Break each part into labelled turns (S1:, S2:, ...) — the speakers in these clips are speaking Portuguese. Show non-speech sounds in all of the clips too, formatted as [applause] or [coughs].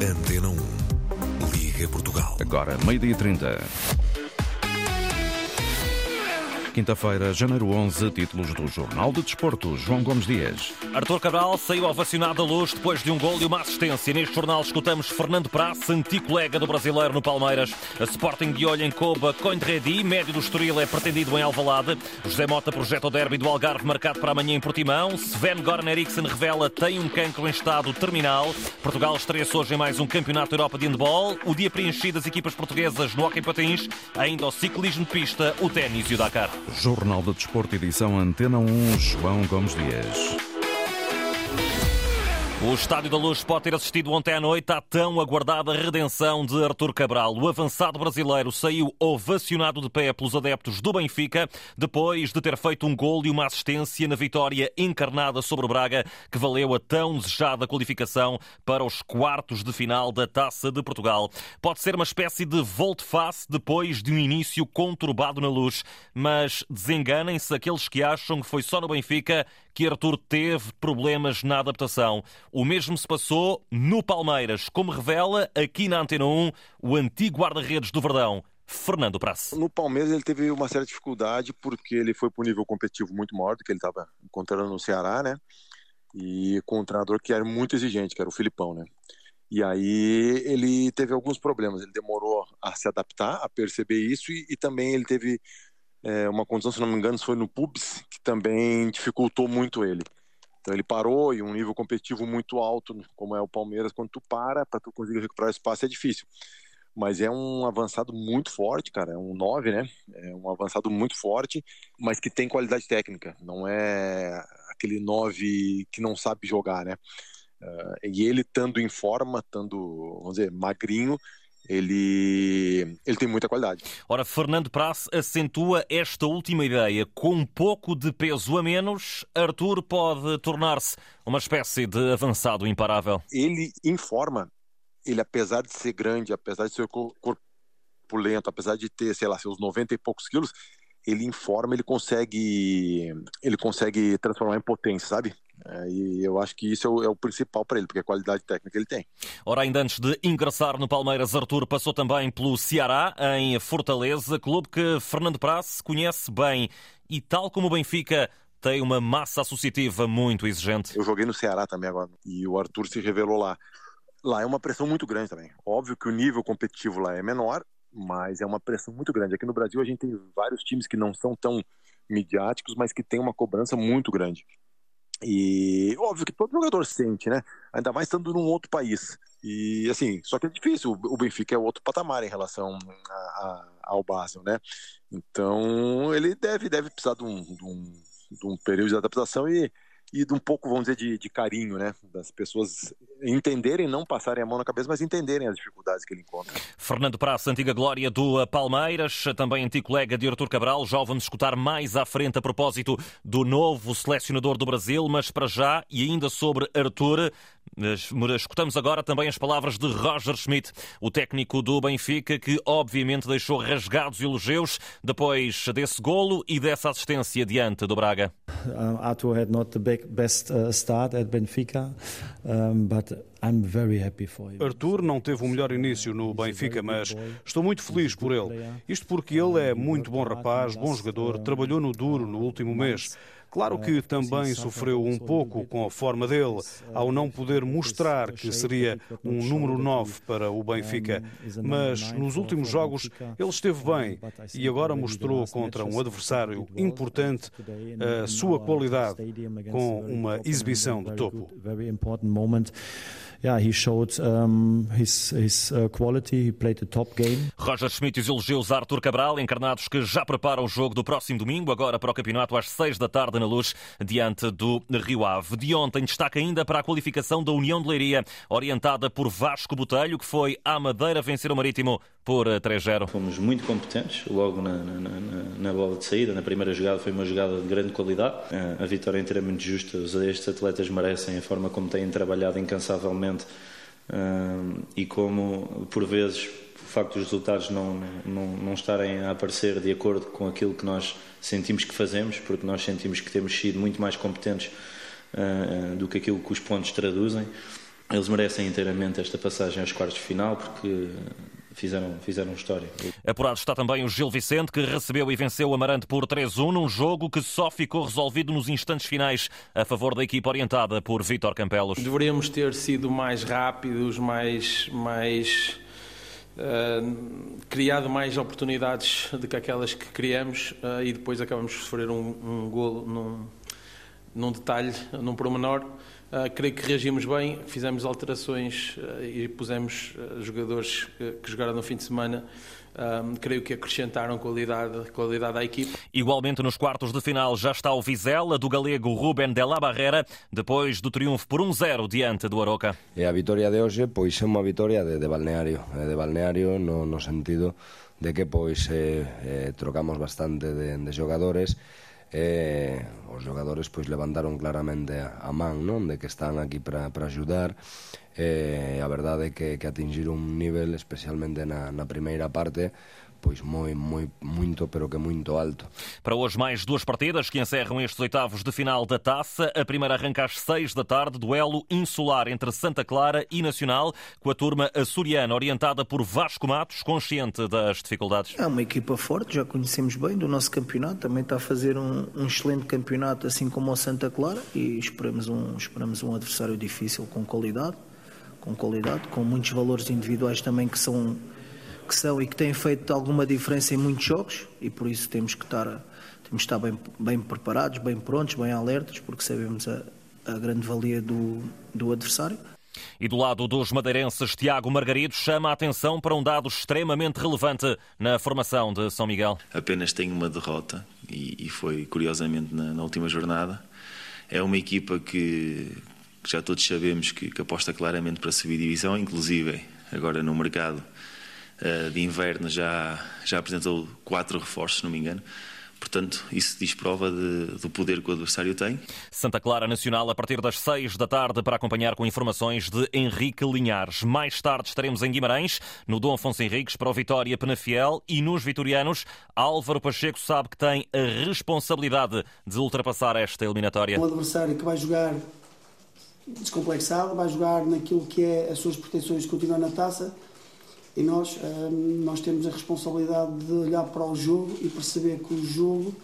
S1: Antena 1. Liga Portugal.
S2: Agora, meio-dia 30. Quinta-feira, janeiro 11, títulos do Jornal de Desporto. João Gomes Dias.
S3: Arthur Cabral saiu ovacionado da luz depois de um gol e uma assistência. Neste jornal escutamos Fernando Praça, antigo colega do brasileiro no Palmeiras. A Sporting de olho em Coba, Coindredi, médio do Estoril é pretendido em Alvalade. José Mota projeta o derby do Algarve marcado para amanhã em Portimão. Sven Goran Eriksson revela tem um cancro em estado terminal. Portugal estreia-se hoje em mais um Campeonato Europa de Handball. O dia preenchido das equipas portuguesas no Hockey Patins. Ainda o ciclismo de pista, o ténis e o Dakar.
S2: Jornal de Desporto, edição Antena 1, João Gomes Dias.
S3: O Estádio da Luz pode ter assistido ontem à noite à tão aguardada redenção de Artur Cabral. O avançado brasileiro saiu ovacionado de pé pelos adeptos do Benfica, depois de ter feito um gol e uma assistência na vitória encarnada sobre o Braga, que valeu a tão desejada qualificação para os quartos de final da Taça de Portugal. Pode ser uma espécie de volte-face depois de um início conturbado na Luz, mas desenganem-se aqueles que acham que foi só no Benfica que Artur teve problemas na adaptação. O mesmo se passou no Palmeiras, como revela aqui na Antena 1 o antigo guarda-redes do Verdão. Fernando Praça.
S4: No Palmeiras ele teve uma certa dificuldade porque ele foi para um nível competitivo muito maior do que ele estava encontrando no Ceará, né? E com um treinador que era muito exigente, que era o Filipão, né? E aí ele teve alguns problemas, ele demorou a se adaptar, a perceber isso e, e também ele teve é, uma condição, se não me engano, foi no Pubs, que também dificultou muito ele. Então ele parou e um nível competitivo muito alto, como é o Palmeiras, quando tu para, para tu conseguir recuperar espaço é difícil. Mas é um avançado muito forte, cara, é um 9, né? É um avançado muito forte, mas que tem qualidade técnica, não é aquele 9 que não sabe jogar, né? Uh, e ele estando em forma, estando, vamos dizer, magrinho, ele, ele tem muita qualidade.
S3: Ora, Fernando Prass acentua esta última ideia. Com um pouco de peso a menos, Arthur pode tornar-se uma espécie de avançado imparável.
S4: Ele informa, ele apesar de ser grande, apesar de ser corpulento, apesar de ter, sei lá, seus 90 e poucos quilos, ele informa, ele consegue, ele consegue transformar em potência, sabe? É, e eu acho que isso é o, é o principal para ele, porque a qualidade técnica ele tem.
S3: Ora, ainda antes de ingressar no Palmeiras, Arthur passou também pelo Ceará, em Fortaleza, clube que Fernando Prass conhece bem. E tal como o Benfica tem uma massa associativa muito exigente.
S4: Eu joguei no Ceará também agora, e o Arthur se revelou lá. Lá é uma pressão muito grande também. Óbvio que o nível competitivo lá é menor, mas é uma pressão muito grande. Aqui no Brasil a gente tem vários times que não são tão midiáticos, mas que tem uma cobrança muito grande. E óbvio que todo jogador sente, né? Ainda mais estando num outro país. E assim, só que é difícil. O Benfica é outro patamar em relação a, a, ao Basel, né? Então ele deve, deve precisar de um, de um, de um período de adaptação e e de um pouco, vamos dizer, de, de, carinho, né? Das pessoas entenderem, não passarem a mão na cabeça, mas entenderem as dificuldades que ele encontra.
S3: Fernando Praça, antiga glória do Palmeiras, também antigo colega de Artur Cabral, já o vamos escutar mais à frente a propósito do novo selecionador do Brasil, mas para já, e ainda sobre Artur, Escutamos agora também as palavras de Roger Schmidt, o técnico do Benfica, que obviamente deixou rasgados elogios depois desse golo e dessa assistência diante do Braga.
S5: Uh, Arthur had not the best uh, start at Benfica, um, but I'm very happy for him.
S6: Arthur não teve o melhor início no Benfica, mas estou muito feliz por ele. Isto porque ele é muito bom rapaz, bom jogador, trabalhou no duro no último mês. Claro que também sofreu um pouco com a forma dele, ao não poder mostrar que seria um número 9 para o Benfica. Mas nos últimos jogos ele esteve bem e agora mostrou contra um adversário importante a sua qualidade com uma exibição de topo
S5: yeah, he showed um, his, his uh, quality. He played the top game.
S3: Roger Schmidt e os elogios a Artur Cabral, encarnados que já preparam o jogo do próximo domingo, agora para o campeonato às 6 da tarde na Luz, diante do Rio Ave. De ontem destaca ainda para a qualificação da União de Leiria, orientada por Vasco Botelho, que foi à Madeira vencer o Marítimo por 3-0.
S7: Fomos muito competentes logo na, na, na, na, bola de saída. Na primeira jogada foi uma jogada de grande qualidade. A vitória é inteiramente justa. Estes atletas merecem a forma como têm trabalhado incansavelmente e como, por vezes, o facto dos resultados não, não, não estarem a aparecer de acordo com aquilo que nós sentimos que fazemos, porque nós sentimos que temos sido muito mais competentes do que aquilo que os pontos traduzem. eles merecem inteiramente esta passagem aos quartos de final porque fizeram, fizeram história.
S3: Apurado está também o Gil Vicente, que recebeu e venceu o Amarante por 3-1, num jogo que só ficou resolvido nos instantes finais a favor da equipa orientada por Vítor Campelos.
S8: Deveríamos ter sido mais rápidos, mais. mais Uh, criado mais oportunidades do que aquelas que criamos uh, e depois acabamos de sofrer um, um golo num, num detalhe, num promenor. Uh, creio que reagimos bem, fizemos alterações uh, e pusemos uh, jogadores que, que, jogaram no fim de semana. creio que acrescentaram qualidade, qualidade à equipe.
S3: Igualmente nos quartos de final já está o Vizela do galego Ruben de la Barrera, depois do triunfo por 1-0 diante do Aroca.
S9: E a vitória de hoje pois é uma vitória de, de balneario, de balneario no, no sentido de que pois eh, eh, trocamos bastante de, de jogadores e os jogadores pois levantaron claramente a man non de que están aquí para axudar. E a verdade é que, que atingir un nivel especialmente na, na primeira parte pois moi, moi, muito, pero que muito alto.
S3: Para hoje, mais duas partidas que encerram estes oitavos de final da taça. A primeira arranca às seis da tarde, duelo insular entre Santa Clara e Nacional, com a turma açoriana orientada por Vasco Matos, consciente das dificuldades.
S10: É uma equipa forte, já conhecemos bem do nosso campeonato, também está a fazer um, um excelente campeonato, assim como o Santa Clara, e esperamos um, esperamos um adversário difícil com qualidade, com qualidade, com muitos valores individuais também que são que são e que têm feito alguma diferença em muitos jogos e por isso temos que estar, temos que estar bem, bem preparados, bem prontos, bem alertas, porque sabemos a, a grande valia do, do adversário.
S3: E do lado dos madeirenses, Tiago Margarido chama a atenção para um dado extremamente relevante na formação de São Miguel.
S11: Apenas tem uma derrota e, e foi curiosamente na, na, última jornada. É uma equipa que, que já todos sabemos que, que aposta claramente para subir divisão, inclusive agora no mercado de inverno já, já apresentou quatro reforços, se não me engano. Portanto, isso diz prova de, do poder que o adversário tem.
S3: Santa Clara Nacional a partir das seis da tarde para acompanhar com informações de Henrique Linhares. Mais tarde estaremos em Guimarães, no Dom Afonso Henriques para o Vitória Penafiel e nos vitorianos, Álvaro Pacheco sabe que tem a responsabilidade de ultrapassar esta eliminatória.
S12: Um adversário que vai jogar descomplexado, vai jogar naquilo que é as suas pretensões de continuar na taça e nós, hum, nós temos a responsabilidade de olhar para o jogo e perceber que o jogo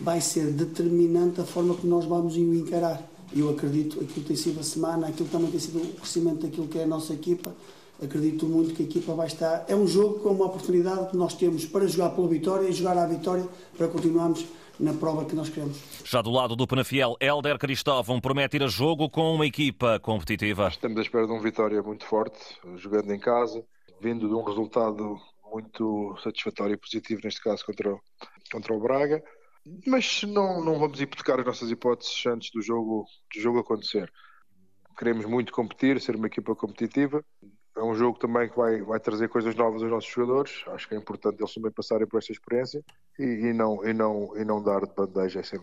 S12: vai ser determinante a forma que nós vamos o encarar. Eu acredito, aquilo tem sido a semana, aquilo também tem sido o crescimento daquilo que é a nossa equipa. Acredito muito que a equipa vai estar. É um jogo com uma oportunidade que nós temos para jogar pela vitória e jogar à vitória para continuarmos na prova que nós queremos.
S3: Já do lado do Penafiel, Helder Cristóvão promete ir a jogo com uma equipa competitiva.
S13: Estamos à espera de uma vitória muito forte, jogando em casa, vindo de um resultado muito satisfatório e positivo, neste caso contra o, contra o Braga. Mas não, não vamos hipotecar as nossas hipóteses antes do jogo, do jogo acontecer. Queremos muito competir, ser uma equipa competitiva é um jogo também que vai, vai trazer coisas novas aos nossos jogadores. Acho que é importante eles também passarem por essa experiência e, e não, e, não, e não dar de bandeja essa.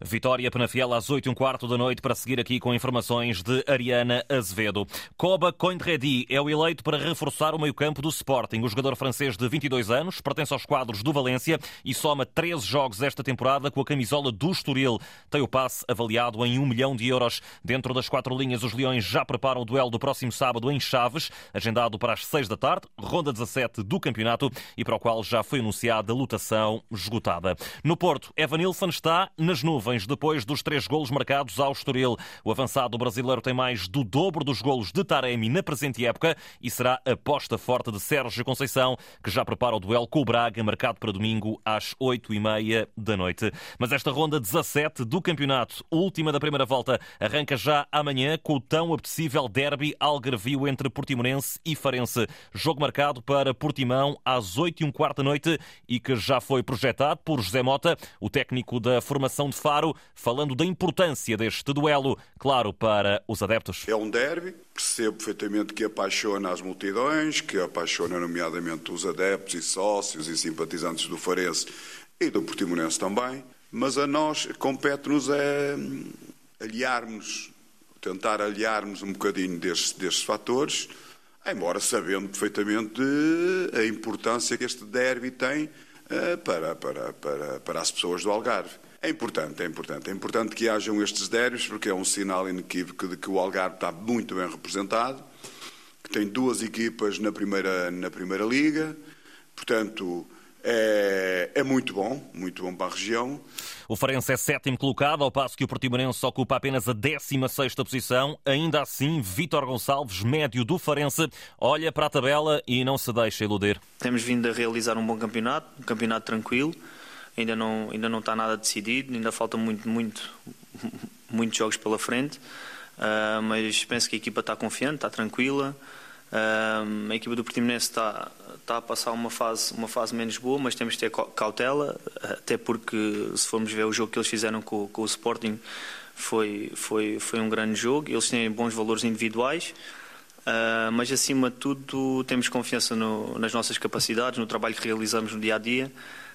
S3: Vitória Penafiel às 8 e um quarto da noite para seguir aqui com informações de Ariana Azevedo. Koba Coindredi é o eleito para reforçar o meio-campo do Sporting. O jogador francês de 22 anos pertence aos quadros do Valência e soma 13 jogos esta temporada com a camisola do Estoril. Tem o passe avaliado em 1 milhão de euros. Dentro das quatro linhas, os Leões já preparam o duelo do próximo sábado em Chaves agendado para as 6 da tarde, ronda 17 do campeonato e para o qual já foi anunciada a lotação esgotada. No Porto, Evanilson está nas nuvens depois dos três golos marcados ao Estoril. O avançado brasileiro tem mais do dobro dos golos de Taremi na presente época e será aposta forte de Sérgio Conceição, que já prepara o duelo com o Braga, marcado para domingo às 8 e meia da noite. Mas esta ronda 17 do campeonato, última da primeira volta, arranca já amanhã com o tão apetecível derby algarvio entre Portimonense Farense e Farense. Jogo marcado para Portimão às 8 e um quarto da noite e que já foi projetado por José Mota, o técnico da formação de Faro, falando da importância deste duelo, claro, para os adeptos.
S14: É um derby, percebo perfeitamente que apaixona as multidões, que apaixona nomeadamente os adeptos e sócios e simpatizantes do Farense e do Portimonense também, mas a nós compete-nos é aliarmos, tentar aliarmos um bocadinho destes, destes fatores embora sabendo perfeitamente a importância que este derby tem eh, para, para, para, para as pessoas do Algarve. É importante, é importante. É importante que hajam estes débitos, porque é um sinal inequívoco de que o Algarve está muito bem representado, que tem duas equipas na primeira, na primeira liga, portanto, é, é, muito bom, muito bom para a região.
S3: O Farense é sétimo colocado, ao passo que o Portimonense ocupa apenas a 16 posição. Ainda assim, Vítor Gonçalves, médio do Farense, olha para a tabela e não se deixa iludir.
S15: Temos vindo a realizar um bom campeonato, um campeonato tranquilo. Ainda não, ainda não está nada decidido, ainda falta muito, muito, [laughs] muitos jogos pela frente. Uh, mas penso que a equipa está confiante, está tranquila. Uh, a equipa do Portimonense está, está a passar uma fase, uma fase menos boa, mas temos de ter cautela, até porque se formos ver o jogo que eles fizeram com, com o Sporting foi, foi, foi um grande jogo. Eles têm bons valores individuais. Uh, mas acima de tudo temos confiança no, nas nossas capacidades, no trabalho que realizamos no dia a dia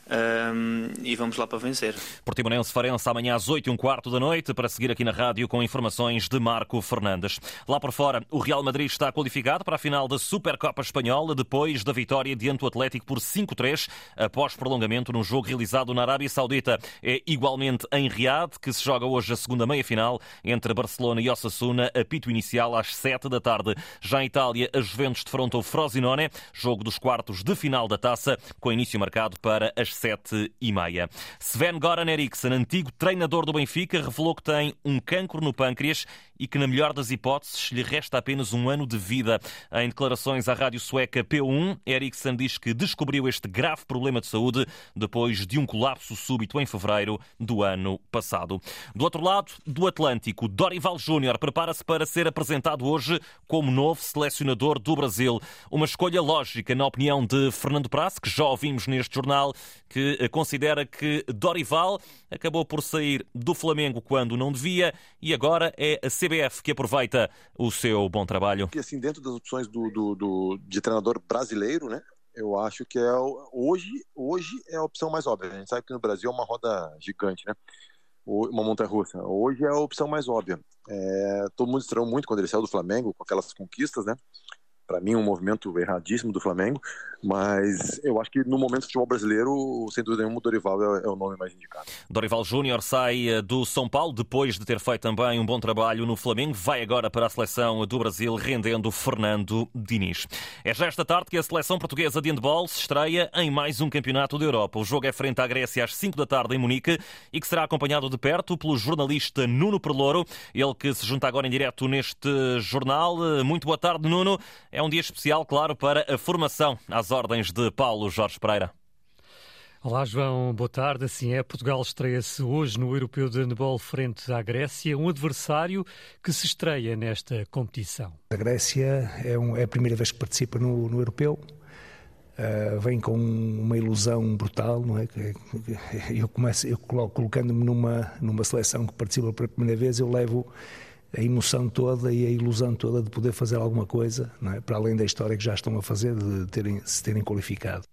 S15: um, e vamos lá para vencer.
S3: Portimonense Farense amanhã às 8 e um quarto da noite para seguir aqui na rádio com informações de Marco Fernandes. Lá por fora, o Real Madrid está qualificado para a final da Supercopa Espanhola depois da vitória diante do Atlético por 5-3 após prolongamento num jogo realizado na Arábia Saudita. É igualmente em Riad que se joga hoje a segunda meia-final entre Barcelona e Osasuna, apito inicial às 7 da tarde. Já em Itália, a Juventus defronta o Frosinone, jogo dos quartos de final da taça, com início marcado para as sete e meia. Sven Goran Eriksson, antigo treinador do Benfica, revelou que tem um cancro no pâncreas e que, na melhor das hipóteses, lhe resta apenas um ano de vida. Em declarações à rádio sueca P1, Eriksson diz que descobriu este grave problema de saúde depois de um colapso súbito em fevereiro do ano passado. Do outro lado do Atlântico, Dorival Júnior prepara-se para ser apresentado hoje como novo selecionador do Brasil. Uma escolha lógica, na opinião de Fernando Praça, que já ouvimos neste jornal, que considera que Dorival acabou por sair do Flamengo quando não devia e agora é a CBF que aproveita o seu bom trabalho.
S4: Assim, dentro das opções do, do, do, de treinador brasileiro, né? Eu acho que é hoje, hoje é a opção mais óbvia. A gente sabe que no Brasil é uma roda gigante, né? Uma montanha russa. Hoje é a opção mais óbvia. É, todo mundo estranhou muito quando ele saiu do Flamengo com aquelas conquistas, né? Para mim, um movimento erradíssimo do Flamengo, mas eu acho que no momento do futebol brasileiro, sem dúvida nenhuma, o Dorival é, é o nome mais indicado.
S3: Dorival Júnior sai eh, do São Paulo depois de ter feito também um bom trabalho no Flamengo, vai agora para a seleção do Brasil, rendendo Fernando Diniz. É já esta tarde que a seleção portuguesa de handball se estreia em mais um campeonato da Europa. O jogo é frente à Grécia às 5 da tarde em Munique e que será acompanhado de perto pelo jornalista Nuno Perlouro, ele que se junta agora em direto neste jornal. Eh, muito boa tarde, Nuno. É um dia especial, claro, para a formação às ordens de Paulo Jorge Pereira.
S16: Olá, João. Boa tarde. Assim é, Portugal estreia-se hoje no Europeu de Handball frente à Grécia, um adversário que se estreia nesta competição.
S17: A Grécia é, um, é a primeira vez que participa no, no Europeu. Uh, vem com uma ilusão brutal, não é? Eu começo, eu colocando-me numa numa seleção que participa pela primeira vez, eu levo a emoção toda e a ilusão toda de poder fazer alguma coisa, é? para além da história que já estão a fazer, de terem, se terem qualificado.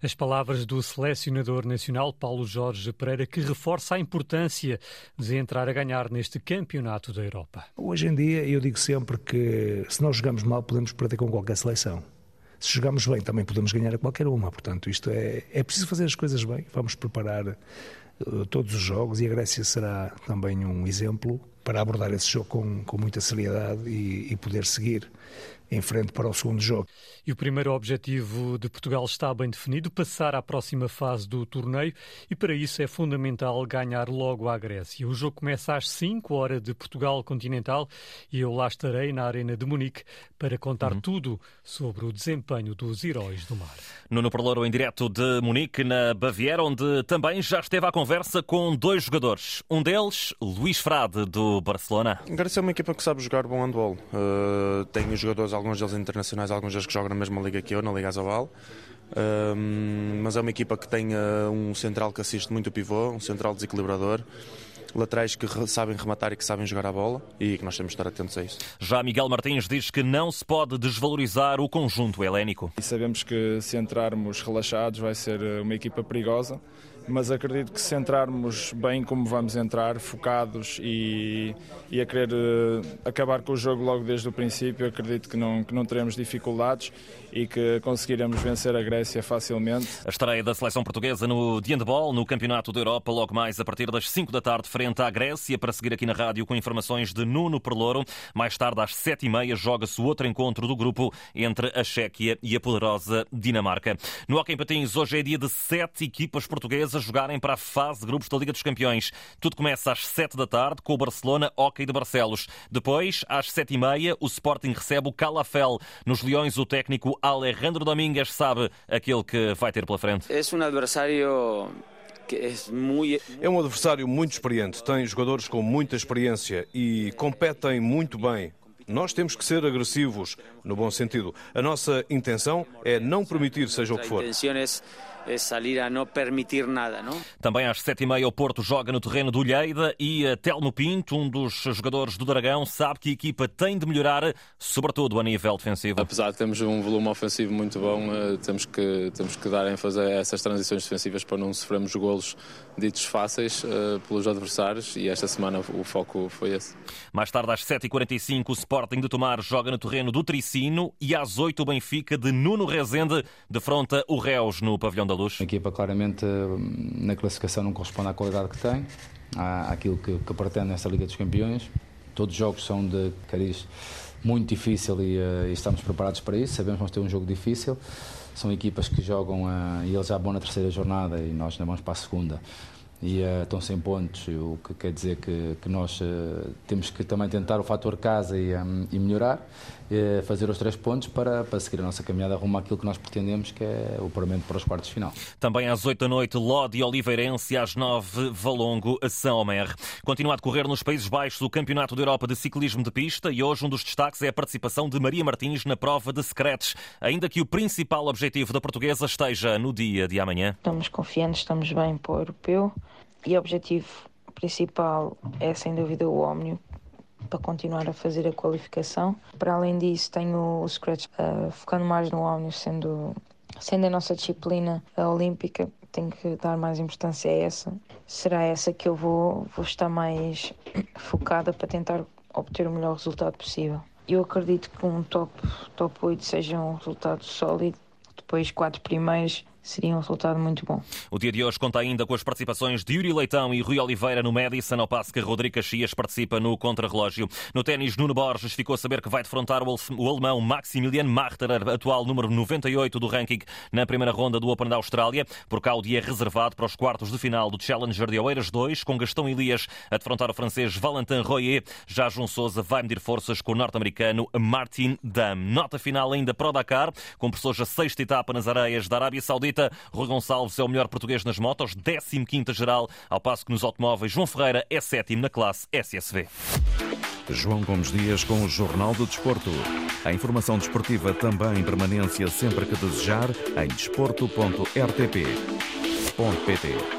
S16: As palavras do selecionador nacional Paulo Jorge Pereira, que reforça a importância de entrar a ganhar neste campeonato da Europa.
S17: Hoje em dia, eu digo sempre que se nós jogamos mal, podemos perder com qualquer seleção. Se jogamos bem, também podemos ganhar a qualquer uma. Portanto, isto é, é preciso fazer as coisas bem. Vamos preparar uh, todos os jogos e a Grécia será também um exemplo para abordar esse jogo com, com muita seriedade e, e poder seguir em frente para o segundo jogo.
S16: E o primeiro objetivo de Portugal está bem definido, passar à próxima fase do torneio e para isso é fundamental ganhar logo à Grécia. O jogo começa às 5 horas de Portugal continental e eu lá estarei na Arena de Munique para contar uhum. tudo sobre o desempenho dos heróis do mar.
S3: Nuno Perlouro em direto de Munique, na Baviera, onde também já esteve à conversa com dois jogadores. Um deles, Luís Frade, do Barcelona.
S18: A Grécia é uma equipa que sabe jogar bom handball. Uh, tem jogadores alguns deles internacionais, alguns deles que jogam na mesma liga que eu, na Liga Azabal. Um, mas é uma equipa que tem uh, um central que assiste muito o pivô, um central desequilibrador laterais que sabem rematar e que sabem jogar a bola e que nós temos de estar atentos a isso.
S3: Já Miguel Martins diz que não se pode desvalorizar o conjunto helénico.
S19: E sabemos que se entrarmos relaxados vai ser uma equipa perigosa mas acredito que se entrarmos bem como vamos entrar, focados e, e a querer uh, acabar com o jogo logo desde o princípio, acredito que não, que não teremos dificuldades e que conseguiremos vencer a Grécia facilmente.
S3: A estreia da seleção portuguesa no de handball no Campeonato da Europa, logo mais a partir das 5 da tarde, frente à Grécia, para seguir aqui na rádio com informações de Nuno Perlouro. Mais tarde, às 7h30, joga-se o outro encontro do grupo entre a Chequia e a poderosa Dinamarca. No Hockey Patins, hoje é dia de sete equipas portuguesas jogarem para a fase de grupos da Liga dos Campeões. Tudo começa às 7 da tarde com o Barcelona Hockey de Barcelos. Depois, às 7h30, o Sporting recebe o Calafel. Nos Leões, o técnico Alejandro Domingues sabe aquele que vai ter pela frente.
S20: É um adversário
S6: é um adversário muito experiente, tem jogadores com muita experiência e competem muito bem. Nós temos que ser agressivos, no bom sentido. A nossa intenção é não permitir seja o que for
S20: é sair a não permitir nada, não?
S3: Também às sete e meia o Porto joga no terreno do Lleida e Telmo Pinto, um dos jogadores do Dragão, sabe que a equipa tem de melhorar, sobretudo a nível defensivo.
S21: Apesar de termos um volume ofensivo muito bom, eh, temos que, temos que dar ênfase a essas transições defensivas para não sofrermos golos ditos fáceis uh, pelos adversários e esta semana o foco foi esse.
S3: Mais tarde às 7h45 o Sporting de Tomar joga no terreno do Tricino e às 8 o Benfica de Nuno Rezende defronta o Reus no Pavilhão da Luz.
S22: A equipa claramente na classificação não corresponde à qualidade que tem, àquilo que, que pretende nesta Liga dos Campeões. Todos os jogos são de cariz muito difícil e, uh, e, estamos preparados para isso. Sabemos que vamos ter um jogo difícil. São equipas que jogam uh, e eles já vão na terceira jornada e nós ainda vamos para a segunda e uh, estão sem pontos, o que quer dizer que, que nós uh, temos que também tentar o fator casa e, um, e melhorar, uh, fazer os três pontos para, para seguir a nossa caminhada rumo àquilo que nós pretendemos, que é o paramento para os quartos de final.
S3: Também às 8 da noite, Lodi Oliveirense, às 9, Valongo, São Omer. Continua a decorrer nos Países Baixos o Campeonato da Europa de Ciclismo de Pista e hoje um dos destaques é a participação de Maria Martins na prova de secretos, ainda que o principal objetivo da portuguesa esteja no dia de amanhã.
S23: Estamos confiantes, estamos bem para o europeu. E o objetivo principal é, sem dúvida, o Omnio, para continuar a fazer a qualificação. Para além disso, tenho o Scratch uh, focando mais no Omnio, sendo, sendo a nossa disciplina a olímpica, tenho que dar mais importância a essa. Será essa que eu vou, vou estar mais [coughs] focada para tentar obter o melhor resultado possível. Eu acredito que um top, top 8 seja um resultado sólido. Depois, quatro primeiros seria um resultado muito bom.
S3: O dia de hoje conta ainda com as participações de Yuri Leitão e Rui Oliveira no Madison, ao passo que Rodrigo Caxias participa no contrarrelógio. No ténis, Nuno Borges ficou a saber que vai defrontar o alemão Maximilian Marterer, atual número 98 do ranking na primeira ronda do Open da Austrália. Por cá, o dia é reservado para os quartos de final do Challenger de Oeiras 2, com Gastão Elias a defrontar o francês Valentin Royer. Já João Sousa vai medir forças com o norte-americano Martin Dam. Nota final ainda para o Dakar, com pessoas a sexta etapa nas areias da Arábia Saudita. Rui Gonçalves é o melhor português nas motos, 15 geral, ao passo que nos automóveis João Ferreira é sétimo na classe SSV.
S2: João Gomes Dias com o Jornal do Desporto. A informação desportiva também em permanência sempre que desejar em desporto.rtp.pt.